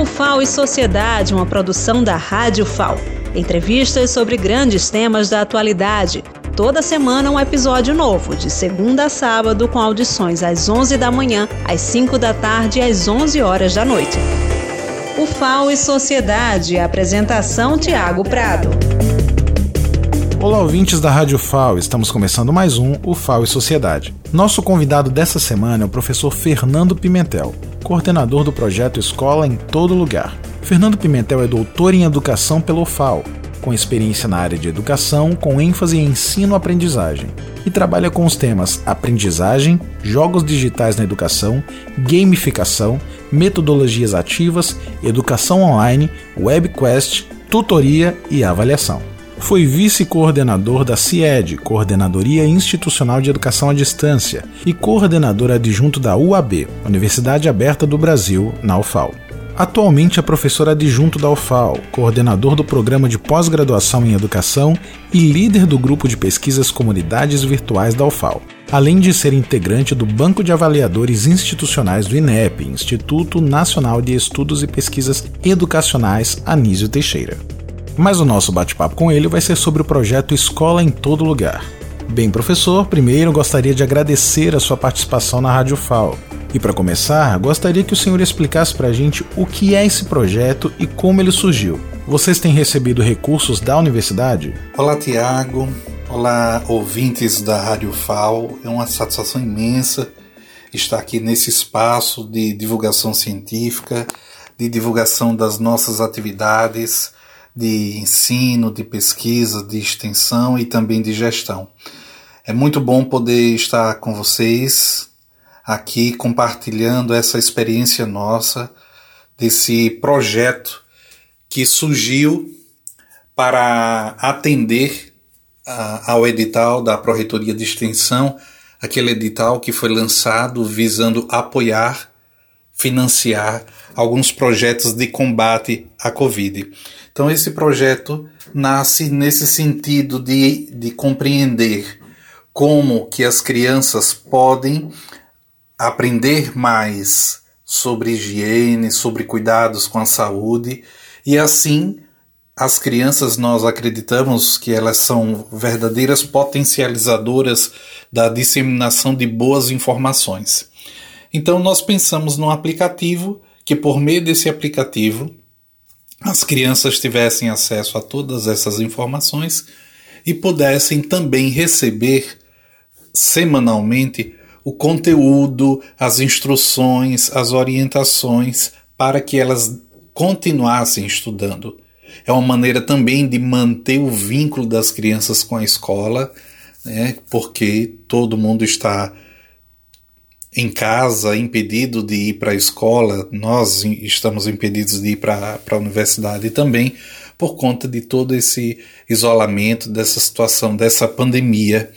O FAO e Sociedade, uma produção da Rádio FAO. Entrevistas sobre grandes temas da atualidade. Toda semana um episódio novo, de segunda a sábado, com audições às 11 da manhã, às 5 da tarde e às 11 horas da noite. O FAO e Sociedade, apresentação Tiago Prado. Olá, ouvintes da Rádio FAO, estamos começando mais um O FAO e Sociedade. Nosso convidado dessa semana é o professor Fernando Pimentel, coordenador do projeto Escola em Todo Lugar. Fernando Pimentel é doutor em educação pelo FAO, com experiência na área de educação, com ênfase em ensino-aprendizagem, e trabalha com os temas aprendizagem, jogos digitais na educação, gamificação, metodologias ativas, educação online, webquest, tutoria e avaliação. Foi vice-coordenador da CIED, Coordenadoria Institucional de Educação à Distância, e coordenador adjunto da UAB, Universidade Aberta do Brasil, na UFAL. Atualmente é professor adjunto da UFAL, coordenador do programa de pós-graduação em educação e líder do grupo de pesquisas Comunidades Virtuais da UFAL, além de ser integrante do Banco de Avaliadores Institucionais do INEP, Instituto Nacional de Estudos e Pesquisas Educacionais Anísio Teixeira. Mas o nosso bate-papo com ele vai ser sobre o projeto Escola em Todo Lugar. Bem, professor, primeiro gostaria de agradecer a sua participação na Rádio FAO. E para começar, gostaria que o senhor explicasse para a gente o que é esse projeto e como ele surgiu. Vocês têm recebido recursos da universidade? Olá, Tiago. Olá, ouvintes da Rádio FAO. É uma satisfação imensa estar aqui nesse espaço de divulgação científica, de divulgação das nossas atividades de ensino, de pesquisa, de extensão e também de gestão. É muito bom poder estar com vocês aqui compartilhando essa experiência nossa desse projeto que surgiu para atender ao edital da Proreitoria de Extensão, aquele edital que foi lançado visando apoiar, financiar alguns projetos de combate à Covid. Então, esse projeto nasce nesse sentido de, de compreender como que as crianças podem aprender mais sobre higiene, sobre cuidados com a saúde e assim as crianças nós acreditamos que elas são verdadeiras potencializadoras da disseminação de boas informações. Então nós pensamos num aplicativo que por meio desse aplicativo as crianças tivessem acesso a todas essas informações e pudessem também receber semanalmente o conteúdo, as instruções, as orientações para que elas continuassem estudando. É uma maneira também de manter o vínculo das crianças com a escola, né, porque todo mundo está em casa, impedido de ir para a escola, nós estamos impedidos de ir para a universidade também, por conta de todo esse isolamento, dessa situação, dessa pandemia.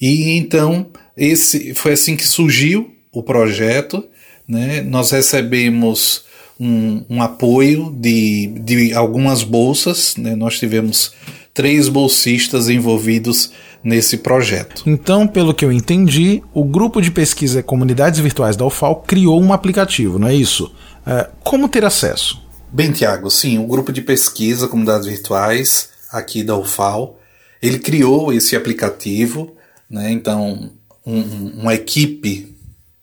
E então, esse foi assim que surgiu o projeto. Né? Nós recebemos um, um apoio de, de algumas bolsas, né? nós tivemos três bolsistas envolvidos nesse projeto. Então, pelo que eu entendi, o grupo de pesquisa Comunidades Virtuais da UFAL criou um aplicativo, não é isso? É, como ter acesso? Bem, Tiago, sim, o grupo de pesquisa Comunidades Virtuais aqui da UFAL, ele criou esse aplicativo, né? Então, um, uma equipe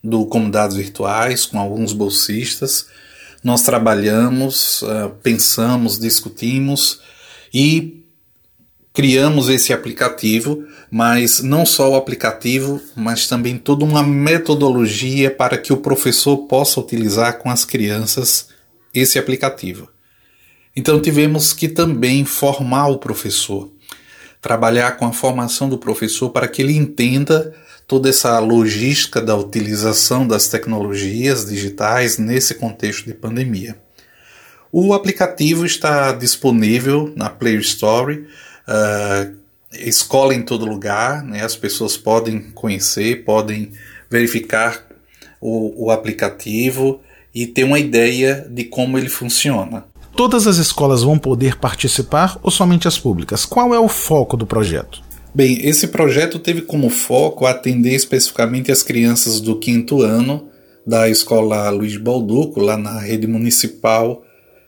do Comunidades Virtuais com alguns bolsistas, nós trabalhamos, uh, pensamos, discutimos e criamos esse aplicativo, mas não só o aplicativo, mas também toda uma metodologia para que o professor possa utilizar com as crianças esse aplicativo. Então tivemos que também formar o professor, trabalhar com a formação do professor para que ele entenda toda essa logística da utilização das tecnologias digitais nesse contexto de pandemia. O aplicativo está disponível na Play Store uh, escola em todo lugar, né? as pessoas podem conhecer, podem verificar o, o aplicativo e ter uma ideia de como ele funciona. Todas as escolas vão poder participar ou somente as públicas? Qual é o foco do projeto? Bem, esse projeto teve como foco atender especificamente as crianças do quinto ano da Escola Luiz Balduco, lá na rede municipal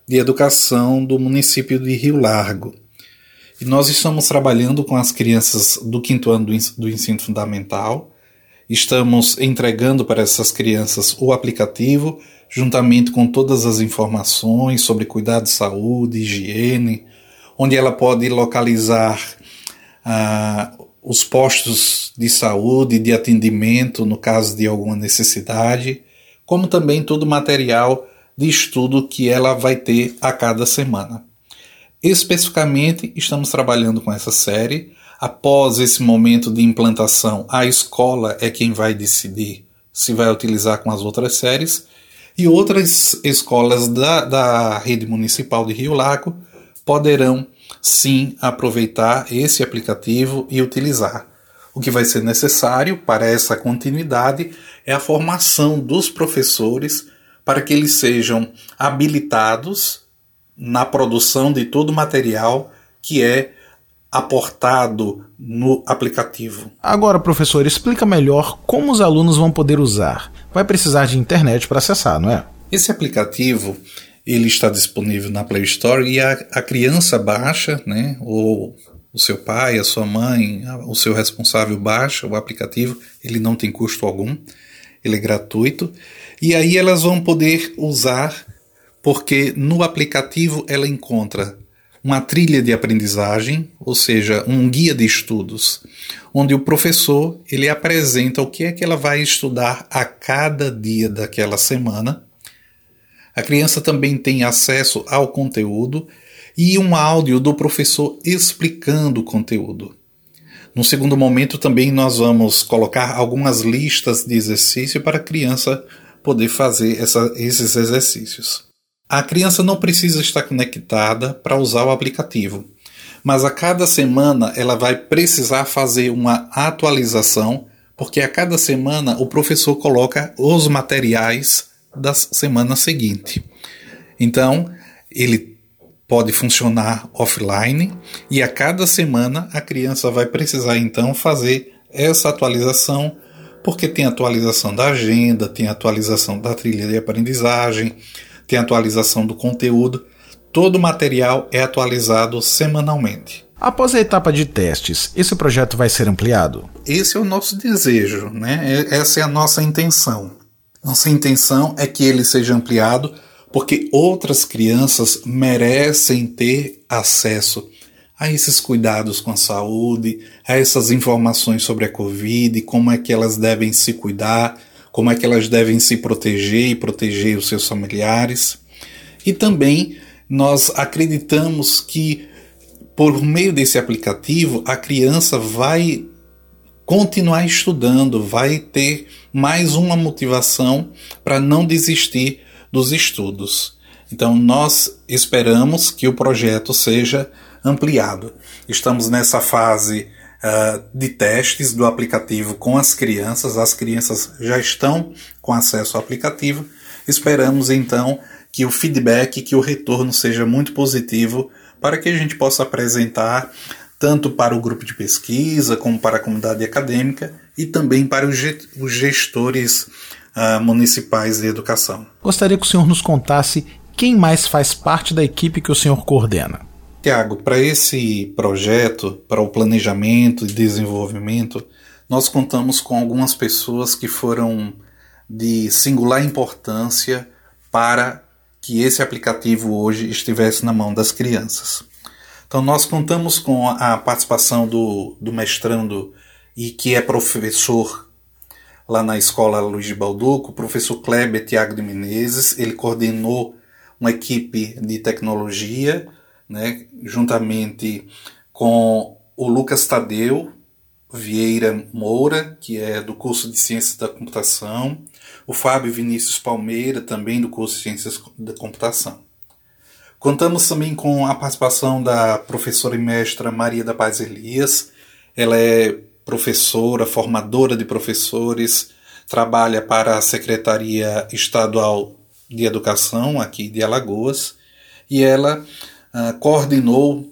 de educação do município de Rio Largo. E nós estamos trabalhando com as crianças do quinto ano do ensino fundamental. Estamos entregando para essas crianças o aplicativo, juntamente com todas as informações sobre cuidado de saúde, higiene, onde ela pode localizar ah, os postos de saúde, de atendimento no caso de alguma necessidade, como também todo o material de estudo que ela vai ter a cada semana. Especificamente, estamos trabalhando com essa série. Após esse momento de implantação, a escola é quem vai decidir se vai utilizar com as outras séries, e outras escolas da, da rede municipal de Rio Lago poderão sim aproveitar esse aplicativo e utilizar. O que vai ser necessário para essa continuidade é a formação dos professores para que eles sejam habilitados na produção de todo o material que é aportado no aplicativo. Agora, professor, explica melhor como os alunos vão poder usar. Vai precisar de internet para acessar, não é? Esse aplicativo ele está disponível na Play Store e a, a criança baixa, né, ou o seu pai, a sua mãe, o seu responsável baixa o aplicativo, ele não tem custo algum, ele é gratuito, e aí elas vão poder usar, porque no aplicativo ela encontra uma trilha de aprendizagem, ou seja, um guia de estudos, onde o professor ele apresenta o que é que ela vai estudar a cada dia daquela semana a criança também tem acesso ao conteúdo e um áudio do professor explicando o conteúdo. No segundo momento, também nós vamos colocar algumas listas de exercício para a criança poder fazer essa, esses exercícios. A criança não precisa estar conectada para usar o aplicativo, mas a cada semana ela vai precisar fazer uma atualização, porque a cada semana o professor coloca os materiais da semana seguinte. Então, ele pode funcionar offline e a cada semana a criança vai precisar então fazer essa atualização, porque tem atualização da agenda, tem atualização da trilha de aprendizagem, tem atualização do conteúdo. Todo o material é atualizado semanalmente. Após a etapa de testes, esse projeto vai ser ampliado? Esse é o nosso desejo, né? Essa é a nossa intenção. Nossa intenção é que ele seja ampliado porque outras crianças merecem ter acesso a esses cuidados com a saúde, a essas informações sobre a Covid, como é que elas devem se cuidar, como é que elas devem se proteger e proteger os seus familiares. E também nós acreditamos que por meio desse aplicativo a criança vai continuar estudando, vai ter mais uma motivação para não desistir dos estudos. Então, nós esperamos que o projeto seja ampliado. Estamos nessa fase uh, de testes do aplicativo com as crianças, as crianças já estão com acesso ao aplicativo. Esperamos então que o feedback, que o retorno seja muito positivo para que a gente possa apresentar tanto para o grupo de pesquisa como para a comunidade acadêmica e também para os gestores uh, municipais de educação. Gostaria que o senhor nos contasse quem mais faz parte da equipe que o senhor coordena. Tiago, para esse projeto, para o planejamento e desenvolvimento, nós contamos com algumas pessoas que foram de singular importância para que esse aplicativo hoje estivesse na mão das crianças. Então, nós contamos com a participação do, do mestrando e que é professor lá na escola Luiz de Balduco, o professor Kleber Tiago de Menezes. Ele coordenou uma equipe de tecnologia, né, juntamente com o Lucas Tadeu Vieira Moura, que é do curso de Ciências da Computação, o Fábio Vinícius Palmeira, também do curso de Ciências da Computação. Contamos também com a participação da professora e mestra Maria da Paz Elias. Ela é professora, formadora de professores, trabalha para a Secretaria Estadual de Educação aqui de Alagoas e ela uh, coordenou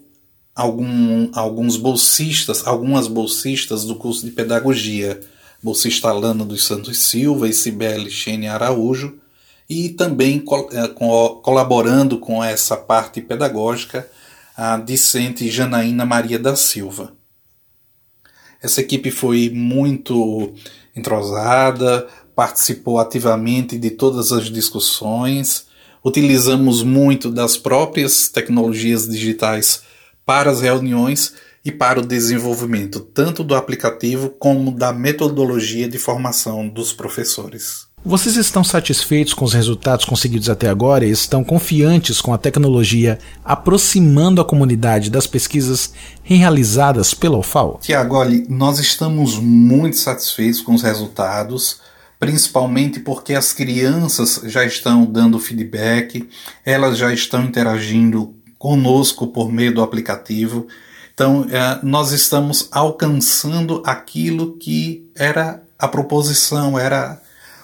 algum, alguns bolsistas, algumas bolsistas do curso de pedagogia bolsista Alana dos Santos Silva e Cibele Xene Araújo, e também eh, colaborando com essa parte pedagógica a discente Janaína Maria da Silva. Essa equipe foi muito entrosada, participou ativamente de todas as discussões, utilizamos muito das próprias tecnologias digitais para as reuniões e para o desenvolvimento tanto do aplicativo como da metodologia de formação dos professores. Vocês estão satisfeitos com os resultados conseguidos até agora e estão confiantes com a tecnologia aproximando a comunidade das pesquisas realizadas pela UFAO? Tiago, olha, nós estamos muito satisfeitos com os resultados, principalmente porque as crianças já estão dando feedback, elas já estão interagindo conosco por meio do aplicativo. Então, é, nós estamos alcançando aquilo que era a proposição, era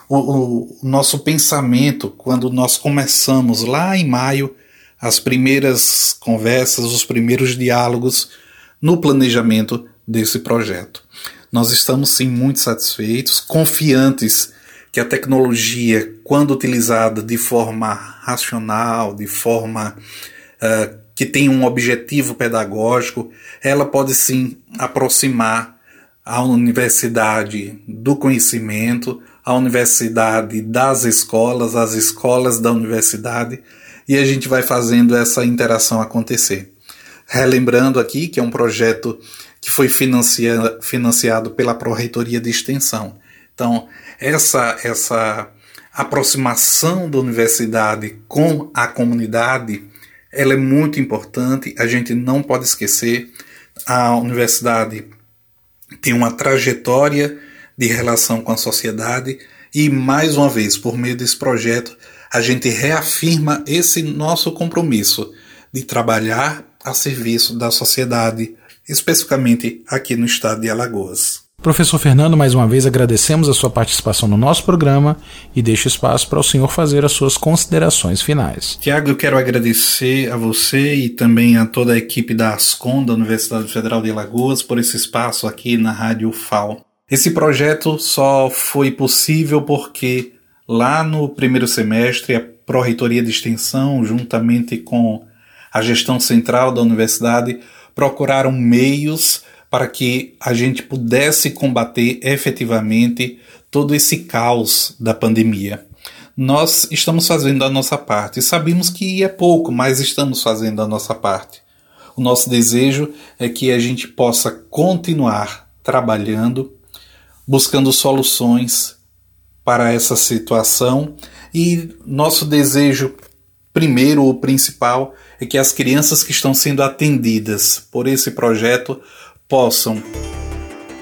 o, o, nosso pensamento quando nós começamos lá em maio as primeiras conversas, os primeiros diálogos no planejamento desse projeto. Nós estamos sim muito satisfeitos, confiantes que a tecnologia, quando utilizada de forma racional, de forma uh, que tem um objetivo pedagógico, ela pode sim aproximar a universidade do conhecimento, a universidade das escolas, as escolas da universidade, e a gente vai fazendo essa interação acontecer. Relembrando aqui que é um projeto que foi financia, financiado pela Pró-Reitoria de Extensão. Então, essa, essa aproximação da universidade com a comunidade, ela é muito importante, a gente não pode esquecer, a universidade tem uma trajetória de relação com a sociedade e, mais uma vez, por meio desse projeto, a gente reafirma esse nosso compromisso de trabalhar a serviço da sociedade, especificamente aqui no estado de Alagoas. Professor Fernando, mais uma vez agradecemos a sua participação no nosso programa e deixo espaço para o senhor fazer as suas considerações finais. Tiago, eu quero agradecer a você e também a toda a equipe da Ascom, da Universidade Federal de Alagoas, por esse espaço aqui na Rádio FAO. Esse projeto só foi possível porque lá no primeiro semestre a Pró-Reitoria de Extensão, juntamente com a gestão central da universidade, procuraram meios para que a gente pudesse combater efetivamente todo esse caos da pandemia. Nós estamos fazendo a nossa parte. Sabemos que é pouco, mas estamos fazendo a nossa parte. O nosso desejo é que a gente possa continuar trabalhando buscando soluções para essa situação e nosso desejo primeiro ou principal é que as crianças que estão sendo atendidas por esse projeto possam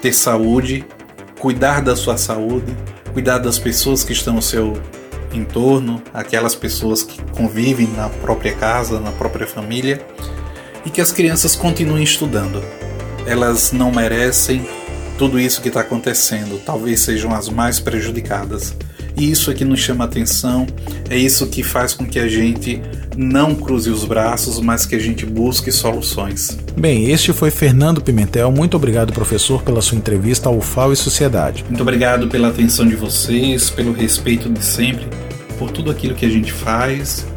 ter saúde, cuidar da sua saúde, cuidar das pessoas que estão ao seu entorno, aquelas pessoas que convivem na própria casa, na própria família, e que as crianças continuem estudando. Elas não merecem tudo isso que está acontecendo talvez sejam as mais prejudicadas. E isso é que nos chama atenção, é isso que faz com que a gente não cruze os braços, mas que a gente busque soluções. Bem, este foi Fernando Pimentel. Muito obrigado, professor, pela sua entrevista ao FAO e Sociedade. Muito obrigado pela atenção de vocês, pelo respeito de sempre, por tudo aquilo que a gente faz,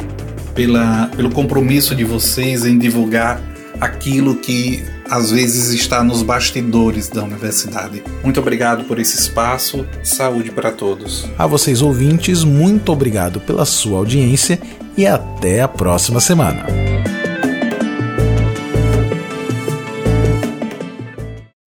pela, pelo compromisso de vocês em divulgar aquilo que às vezes está nos bastidores da universidade. Muito obrigado por esse espaço, saúde para todos. A vocês ouvintes, muito obrigado pela sua audiência e até a próxima semana.